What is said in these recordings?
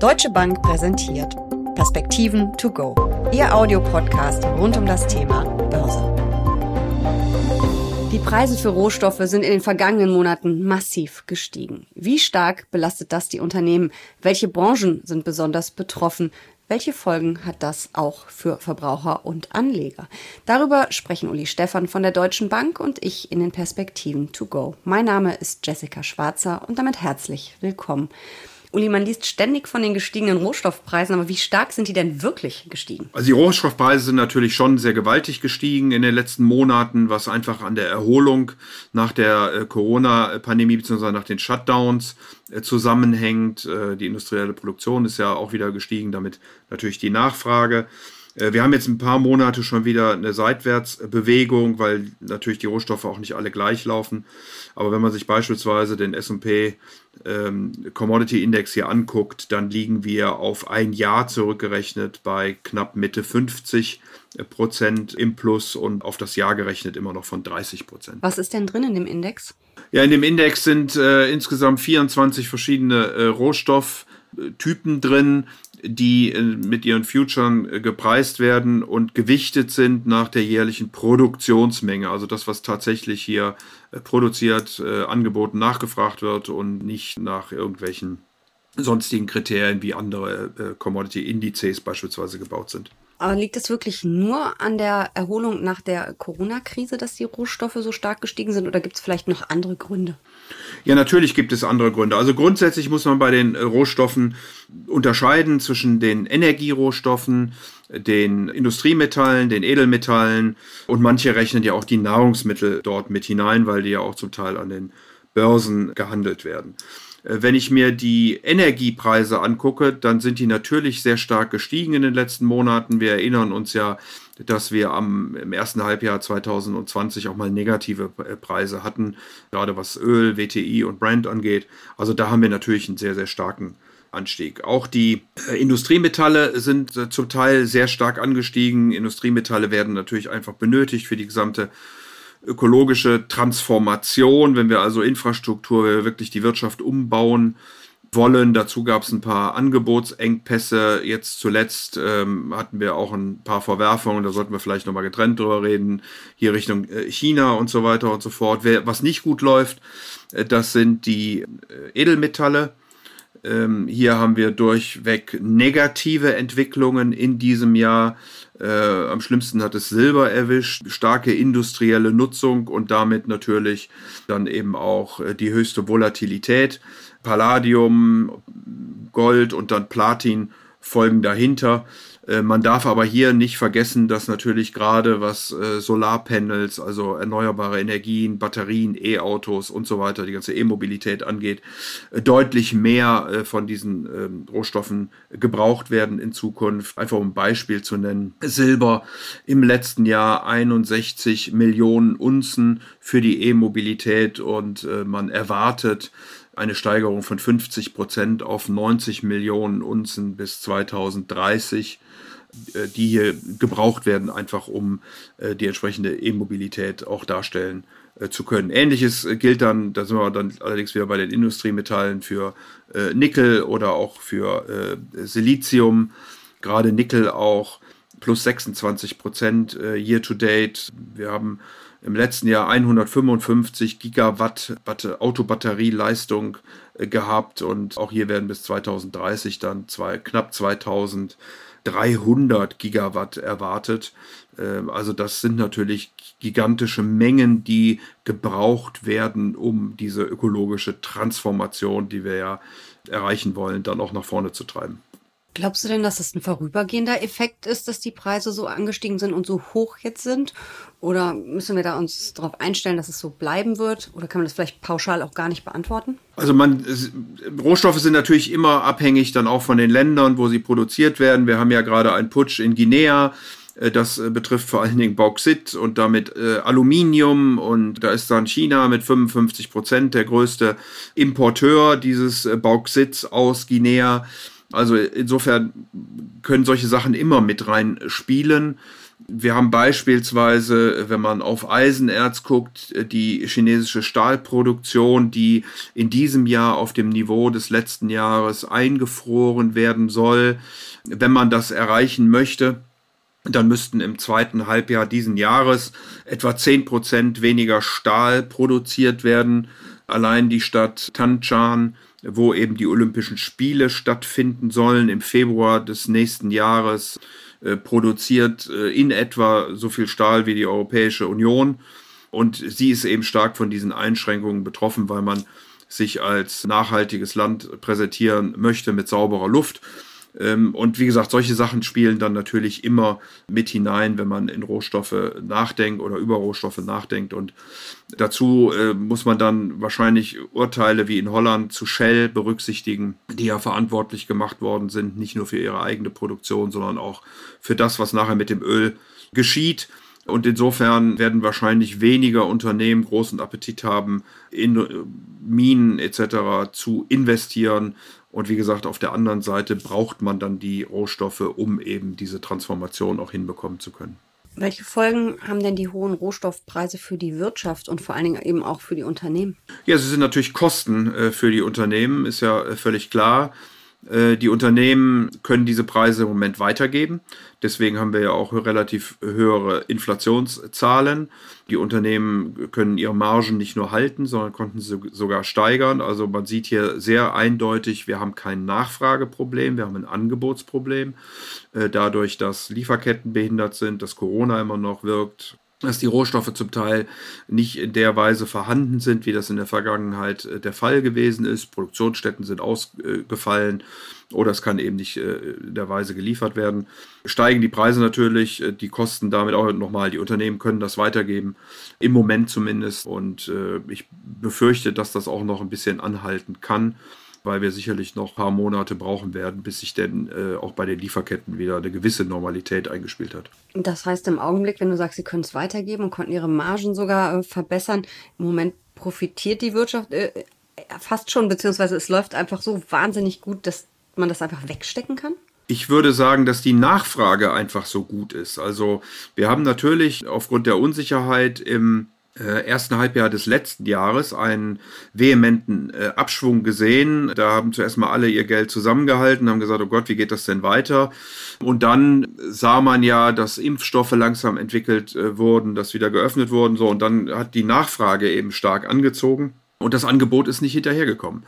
Deutsche Bank präsentiert Perspektiven to go, Ihr Audiopodcast rund um das Thema Börse. Die Preise für Rohstoffe sind in den vergangenen Monaten massiv gestiegen. Wie stark belastet das die Unternehmen? Welche Branchen sind besonders betroffen? Welche Folgen hat das auch für Verbraucher und Anleger? Darüber sprechen Uli Stephan von der Deutschen Bank und ich in den Perspektiven to go. Mein Name ist Jessica Schwarzer und damit herzlich willkommen. Uli, man liest ständig von den gestiegenen Rohstoffpreisen, aber wie stark sind die denn wirklich gestiegen? Also die Rohstoffpreise sind natürlich schon sehr gewaltig gestiegen in den letzten Monaten, was einfach an der Erholung nach der äh, Corona-Pandemie bzw. nach den Shutdowns äh, zusammenhängt. Äh, die industrielle Produktion ist ja auch wieder gestiegen, damit natürlich die Nachfrage. Äh, wir haben jetzt ein paar Monate schon wieder eine Seitwärtsbewegung, weil natürlich die Rohstoffe auch nicht alle gleich laufen. Aber wenn man sich beispielsweise den SP ähm, Commodity Index hier anguckt, dann liegen wir auf ein Jahr zurückgerechnet bei knapp Mitte 50 Prozent im Plus und auf das Jahr gerechnet immer noch von 30 Prozent. Was ist denn drin in dem Index? Ja, in dem Index sind äh, insgesamt 24 verschiedene äh, Rohstofftypen drin die äh, mit ihren Futuren äh, gepreist werden und gewichtet sind nach der jährlichen Produktionsmenge. Also das, was tatsächlich hier äh, produziert, angeboten, nachgefragt wird und nicht nach irgendwelchen sonstigen Kriterien wie andere Commodity-Indizes beispielsweise gebaut sind. Aber liegt es wirklich nur an der Erholung nach der Corona-Krise, dass die Rohstoffe so stark gestiegen sind oder gibt es vielleicht noch andere Gründe? Ja, natürlich gibt es andere Gründe. Also grundsätzlich muss man bei den Rohstoffen unterscheiden zwischen den Energierohstoffen, den Industriemetallen, den Edelmetallen und manche rechnen ja auch die Nahrungsmittel dort mit hinein, weil die ja auch zum Teil an den Börsen gehandelt werden. Äh, wenn ich mir die Energiepreise angucke, dann sind die natürlich sehr stark gestiegen in den letzten Monaten. Wir erinnern uns ja, dass wir am, im ersten Halbjahr 2020 auch mal negative äh, Preise hatten, gerade was Öl, WTI und Brand angeht. Also da haben wir natürlich einen sehr, sehr starken Anstieg. Auch die äh, Industriemetalle sind zum Teil sehr stark angestiegen. Industriemetalle werden natürlich einfach benötigt für die gesamte ökologische Transformation, wenn wir also Infrastruktur, wenn wir wirklich die Wirtschaft umbauen wollen. Dazu gab es ein paar Angebotsengpässe. Jetzt zuletzt ähm, hatten wir auch ein paar Verwerfungen, da sollten wir vielleicht nochmal getrennt drüber reden, hier Richtung äh, China und so weiter und so fort. Was nicht gut läuft, äh, das sind die äh, Edelmetalle. Ähm, hier haben wir durchweg negative Entwicklungen in diesem Jahr. Äh, am schlimmsten hat es Silber erwischt, starke industrielle Nutzung und damit natürlich dann eben auch äh, die höchste Volatilität. Palladium, Gold und dann Platin folgen dahinter. Äh, man darf aber hier nicht vergessen, dass natürlich gerade was äh, Solarpanels, also erneuerbare Energien, Batterien, E-Autos und so weiter, die ganze E-Mobilität angeht, äh, deutlich mehr von diesen ähm, Rohstoffen gebraucht werden in Zukunft. Einfach um ein Beispiel zu nennen. Silber im letzten Jahr 61 Millionen Unzen für die E-Mobilität und man erwartet, eine Steigerung von 50 Prozent auf 90 Millionen Unzen bis 2030, äh, die hier gebraucht werden, einfach um äh, die entsprechende E-Mobilität auch darstellen äh, zu können. Ähnliches gilt dann, da sind wir dann allerdings wieder bei den Industriemetallen für Nickel oder auch für Silizium, gerade Nickel auch plus 26 Prozent year to date. Wir haben im letzten Jahr 155 Gigawatt Autobatterieleistung äh, gehabt und auch hier werden bis 2030 dann zwei, knapp 2300 Gigawatt erwartet. Ähm, also das sind natürlich gigantische Mengen, die gebraucht werden, um diese ökologische Transformation, die wir ja erreichen wollen, dann auch nach vorne zu treiben. Glaubst du denn, dass es ein vorübergehender Effekt ist, dass die Preise so angestiegen sind und so hoch jetzt sind? Oder müssen wir da uns darauf einstellen, dass es so bleiben wird? Oder kann man das vielleicht pauschal auch gar nicht beantworten? Also man, Rohstoffe sind natürlich immer abhängig dann auch von den Ländern, wo sie produziert werden. Wir haben ja gerade einen Putsch in Guinea. Äh, das äh, betrifft vor allen Dingen Bauxit und damit äh, Aluminium. Und da ist dann China mit 55 Prozent der größte Importeur dieses äh, Bauxits aus Guinea. Also insofern können solche Sachen immer mit rein spielen. Wir haben beispielsweise, wenn man auf Eisenerz guckt, die chinesische Stahlproduktion, die in diesem Jahr auf dem Niveau des letzten Jahres eingefroren werden soll. Wenn man das erreichen möchte, dann müssten im zweiten Halbjahr diesen Jahres etwa 10% weniger Stahl produziert werden. Allein die Stadt Tanchan, wo eben die Olympischen Spiele stattfinden sollen im Februar des nächsten Jahres, äh, produziert äh, in etwa so viel Stahl wie die Europäische Union. Und sie ist eben stark von diesen Einschränkungen betroffen, weil man sich als nachhaltiges Land präsentieren möchte mit sauberer Luft. Ähm, und wie gesagt, solche Sachen spielen dann natürlich immer mit hinein, wenn man in Rohstoffe nachdenkt oder über Rohstoffe nachdenkt. Und dazu äh, muss man dann wahrscheinlich Urteile wie in Holland zu Shell berücksichtigen, die ja verantwortlich gemacht worden sind, nicht nur für ihre eigene Produktion, sondern auch für das, was nachher mit dem Öl geschieht. Und insofern werden wahrscheinlich weniger Unternehmen großen Appetit haben, in Minen etc. zu investieren, und wie gesagt, auf der anderen Seite braucht man dann die Rohstoffe, um eben diese Transformation auch hinbekommen zu können. Welche Folgen haben denn die hohen Rohstoffpreise für die Wirtschaft und vor allen Dingen eben auch für die Unternehmen? Ja, sie sind natürlich Kosten äh, für die Unternehmen, ist ja äh, völlig klar. Äh, die Unternehmen können diese Preise im Moment weitergeben. Deswegen haben wir ja auch relativ höhere Inflationszahlen. Die Unternehmen können ihre Margen nicht nur halten, sondern konnten sie sogar steigern. Also man sieht hier sehr eindeutig, wir haben kein Nachfrageproblem, wir haben ein Angebotsproblem. Äh, dadurch, dass Lieferketten behindert sind, dass Corona immer noch wirkt, dass die Rohstoffe zum Teil nicht in der Weise vorhanden sind, wie das in der Vergangenheit äh, der Fall gewesen ist. Produktionsstätten sind ausgefallen oder es kann eben nicht äh, in der Weise geliefert werden. Steigen die Preise natürlich, äh, die Kosten damit auch nochmal. Die Unternehmen können das weitergeben, im Moment zumindest. Und ich befürchte, dass das auch noch ein bisschen anhalten kann weil wir sicherlich noch ein paar Monate brauchen werden, bis sich denn äh, auch bei den Lieferketten wieder eine gewisse Normalität eingespielt hat. Das heißt im Augenblick, wenn du sagst, sie können es weitergeben und konnten ihre Margen sogar äh, verbessern, im Moment profitiert die Wirtschaft äh, äh, fast schon, beziehungsweise es läuft einfach so wahnsinnig gut, dass man das einfach wegstecken kann? Ich würde sagen, dass die Nachfrage einfach so gut ist. Also wir haben natürlich aufgrund der Unsicherheit im ersten Halbjahr des letzten Jahres einen vehementen äh, Abschwung gesehen. Da haben zuerst mal alle ihr Geld zusammengehalten, haben gesagt, oh Gott, wie geht das denn weiter? Und dann sah man ja, dass Impfstoffe langsam entwickelt äh, wurden, dass wieder geöffnet wurden, so und dann hat die Nachfrage eben stark angezogen und das Angebot ist nicht hinterhergekommen.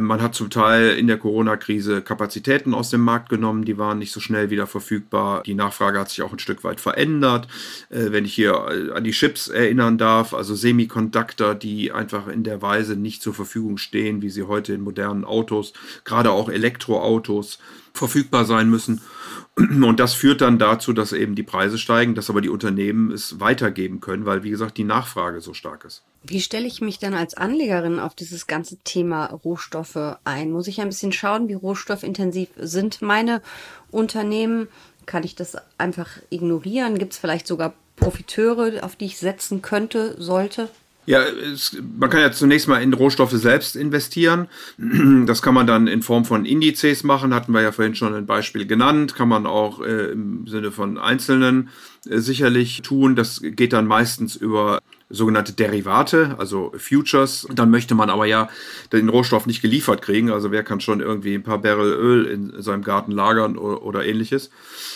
Man hat zum Teil in der Corona-Krise Kapazitäten aus dem Markt genommen, die waren nicht so schnell wieder verfügbar. Die Nachfrage hat sich auch ein Stück weit verändert. Äh, wenn ich hier äh, an die Chips erinnern darf, also Semiconductor, die einfach in der Weise nicht zur Verfügung stehen, wie sie heute in modernen Autos, gerade auch Elektroautos, verfügbar sein müssen. Und das führt dann dazu, dass eben die Preise steigen, dass aber die Unternehmen es weitergeben können, weil, wie gesagt, die Nachfrage so stark ist. Wie stelle ich mich dann als Anlegerin auf dieses ganze Thema Rohstoffe ein? Muss ich ein bisschen schauen, wie rohstoffintensiv sind meine Unternehmen? Kann ich das einfach ignorieren? Gibt es vielleicht sogar Profiteure, auf die ich setzen könnte, sollte? Ja, es, man kann ja zunächst mal in Rohstoffe selbst investieren. Das kann man dann in Form von Indizes machen, hatten wir ja vorhin schon ein Beispiel genannt. Kann man auch äh, im Sinne von Einzelnen äh, sicherlich tun. Das geht dann meistens über sogenannte Derivate, also Futures. Dann möchte man aber ja den Rohstoff nicht geliefert kriegen. Also wer kann schon irgendwie ein paar Barrel Öl in seinem Garten lagern oder, oder ähnliches.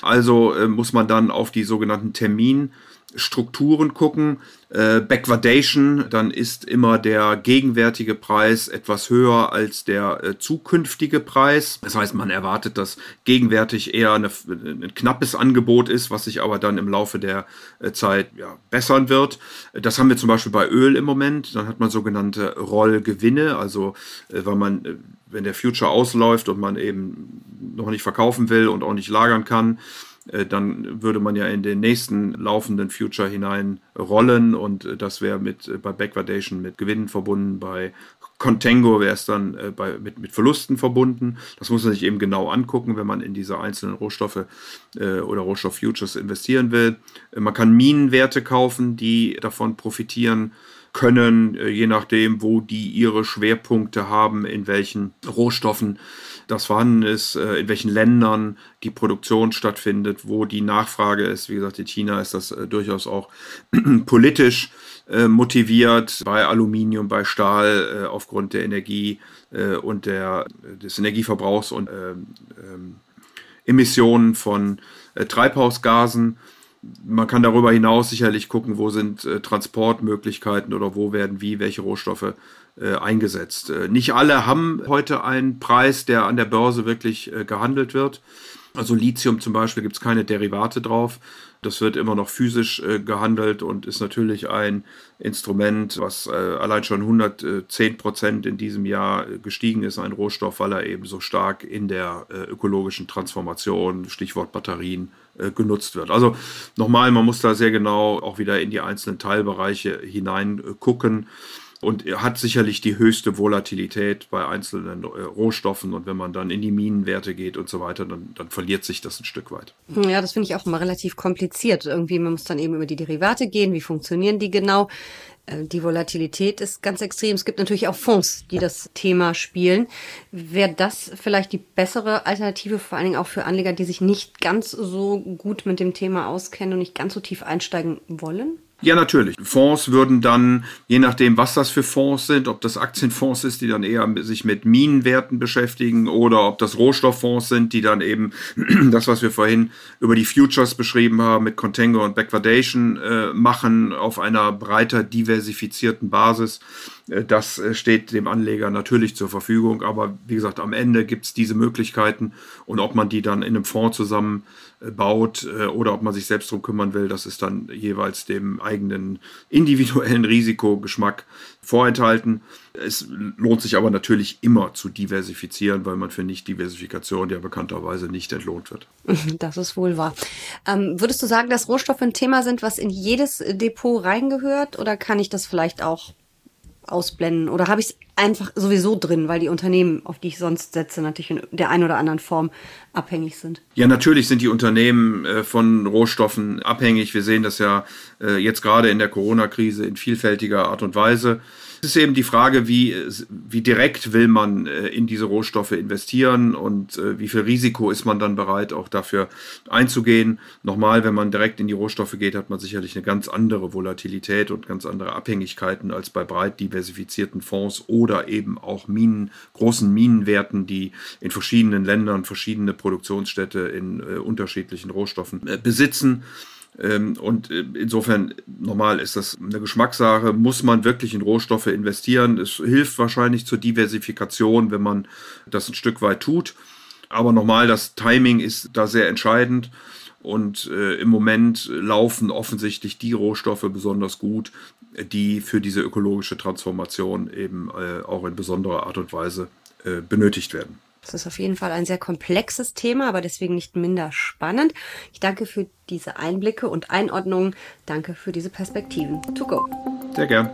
Also äh, muss man dann auf die sogenannten Termin Strukturen gucken. Äh, Backwardation, dann ist immer der gegenwärtige Preis etwas höher als der äh, zukünftige Preis. Das heißt, man erwartet, dass gegenwärtig eher eine, ein knappes Angebot ist, was sich aber dann im Laufe der äh, Zeit ja, bessern wird. Das haben wir zum Beispiel bei Öl im Moment. Dann hat man sogenannte Rollgewinne, also äh, weil man äh, wenn der Future ausläuft und man eben noch nicht verkaufen will und auch nicht lagern kann, dann würde man ja in den nächsten laufenden Future hinein rollen und äh, das wäre mit äh, bei Backwardation mit Gewinnen verbunden, bei Contango wäre es dann äh, bei, mit, mit Verlusten verbunden. Das muss man sich eben genau angucken, wenn man in diese einzelnen Rohstoffe äh, oder Rohstofffutures investieren will. Äh, man kann Minenwerte kaufen, die davon profitieren. können, äh, je nachdem, wo die ihre Schwerpunkte haben, in welchen Rohstoffen das vorhanden ist, äh, in welchen Ländern die Produktion stattfindet, wo die Nachfrage ist. Wie gesagt, in China ist das äh, durchaus auch politisch motiviert, bei Aluminium, bei Stahl aufgrund der Energie und der, des Energieverbrauchs und ähm, Emissionen von Treibhausgasen. Man kann darüber hinaus sicherlich gucken, wo sind äh, Transportmöglichkeiten oder wo werden wie welche Rohstoffe äh, eingesetzt. Äh, nicht alle haben heute einen Preis, der an der Börse wirklich äh, gehandelt wird. Also Lithium zum Beispiel gibt es keine Derivate drauf. Das wird immer noch physisch äh, gehandelt und ist natürlich ein Instrument, was äh, allein schon 110 Prozent in diesem Jahr äh, gestiegen ist, ein Rohstoff, weil er eben so stark in der äh, ökologischen Transformation, Stichwort Batterien, äh, genutzt wird. Also nochmal, man muss da sehr genau auch wieder in die einzelnen Teilbereiche hineingucken und hat sicherlich die höchste Volatilität bei einzelnen äh, Rohstoffen. Und wenn man dann in die Minenwerte geht und so weiter, dann, dann verliert sich das ein Stück weit. Ja, das finde ich auch immer relativ kompliziert. Irgendwie, man muss dann eben über die Derivate gehen. Wie funktionieren die genau? Äh, die Volatilität ist ganz extrem. Es gibt natürlich auch Fonds, die das Thema spielen. Wäre das vielleicht die bessere Alternative, vor allen Dingen auch für Anleger, die sich nicht ganz so gut mit dem Thema auskennen und nicht ganz so tief einsteigen wollen? Ja, natürlich. Fonds würden dann, je nachdem, was das für Fonds sind, ob das Aktienfonds ist, die dann eher sich mit Minenwerten beschäftigen oder ob das Rohstofffonds sind, die dann eben das, was wir vorhin über die Futures beschrieben haben, mit Contango und Backwardation äh, machen auf einer breiter diversifizierten Basis. Äh, das äh, steht dem Anleger natürlich zur Verfügung, aber wie gesagt, am Ende gibt es diese Möglichkeiten und ob man die dann in einem Fonds zusammenbaut äh, oder ob man sich selbst darum kümmern will, das ist dann jeweils dem eigenen individuellen Risikogeschmack vorenthalten. Es lohnt sich aber natürlich immer zu diversifizieren, weil man für Nicht-Diversifikation ja bekannterweise nicht entlohnt wird. Das ist wohl wahr. Ähm, würdest du sagen, dass Rohstoffe ein Thema sind, was in jedes Depot reingehört oder kann ich das vielleicht auch ausblenden? Oder habe ich es einfach sowieso drin, weil die Unternehmen, auf die ich sonst setze, natürlich in der einen oder anderen Form abhängig sind? Ja, natürlich sind die Unternehmen äh, von Rohstoffen abhängig. Wir sehen das ja äh, jetzt gerade in der Corona-Krise in vielfältiger Art und Weise. Es ist eben die Frage, wie, wie direkt will man äh, in diese Rohstoffe investieren und äh, wie viel Risiko ist man dann bereit, auch dafür einzugehen. Nochmal, wenn man direkt in die Rohstoffe geht, hat man sicherlich eine ganz andere Volatilität und ganz andere Abhängigkeiten als bei breit diversifizierten Fonds oder eben auch Minen, großen Minenwerten, die in verschiedenen Ländern verschiedene Produktionsstätte in äh, unterschiedlichen Rohstoffen besitzen. Ähm, und äh, insofern, normal ist das eine Geschmackssache. Muss man wirklich in Rohstoffe investieren? Es hilft wahrscheinlich zur Diversifikation, wenn man das ein Stück weit tut. Aber nochmal, das Timing ist da sehr entscheidend. Und äh, im Moment laufen offensichtlich die Rohstoffe besonders gut, die für diese ökologische Transformation eben äh, auch in besonderer Art und Weise äh, benötigt werden. Das ist auf jeden Fall ein sehr komplexes Thema, aber deswegen nicht minder spannend. Ich danke für diese Einblicke und Einordnungen. Danke für diese Perspektiven. To go. Sehr gern.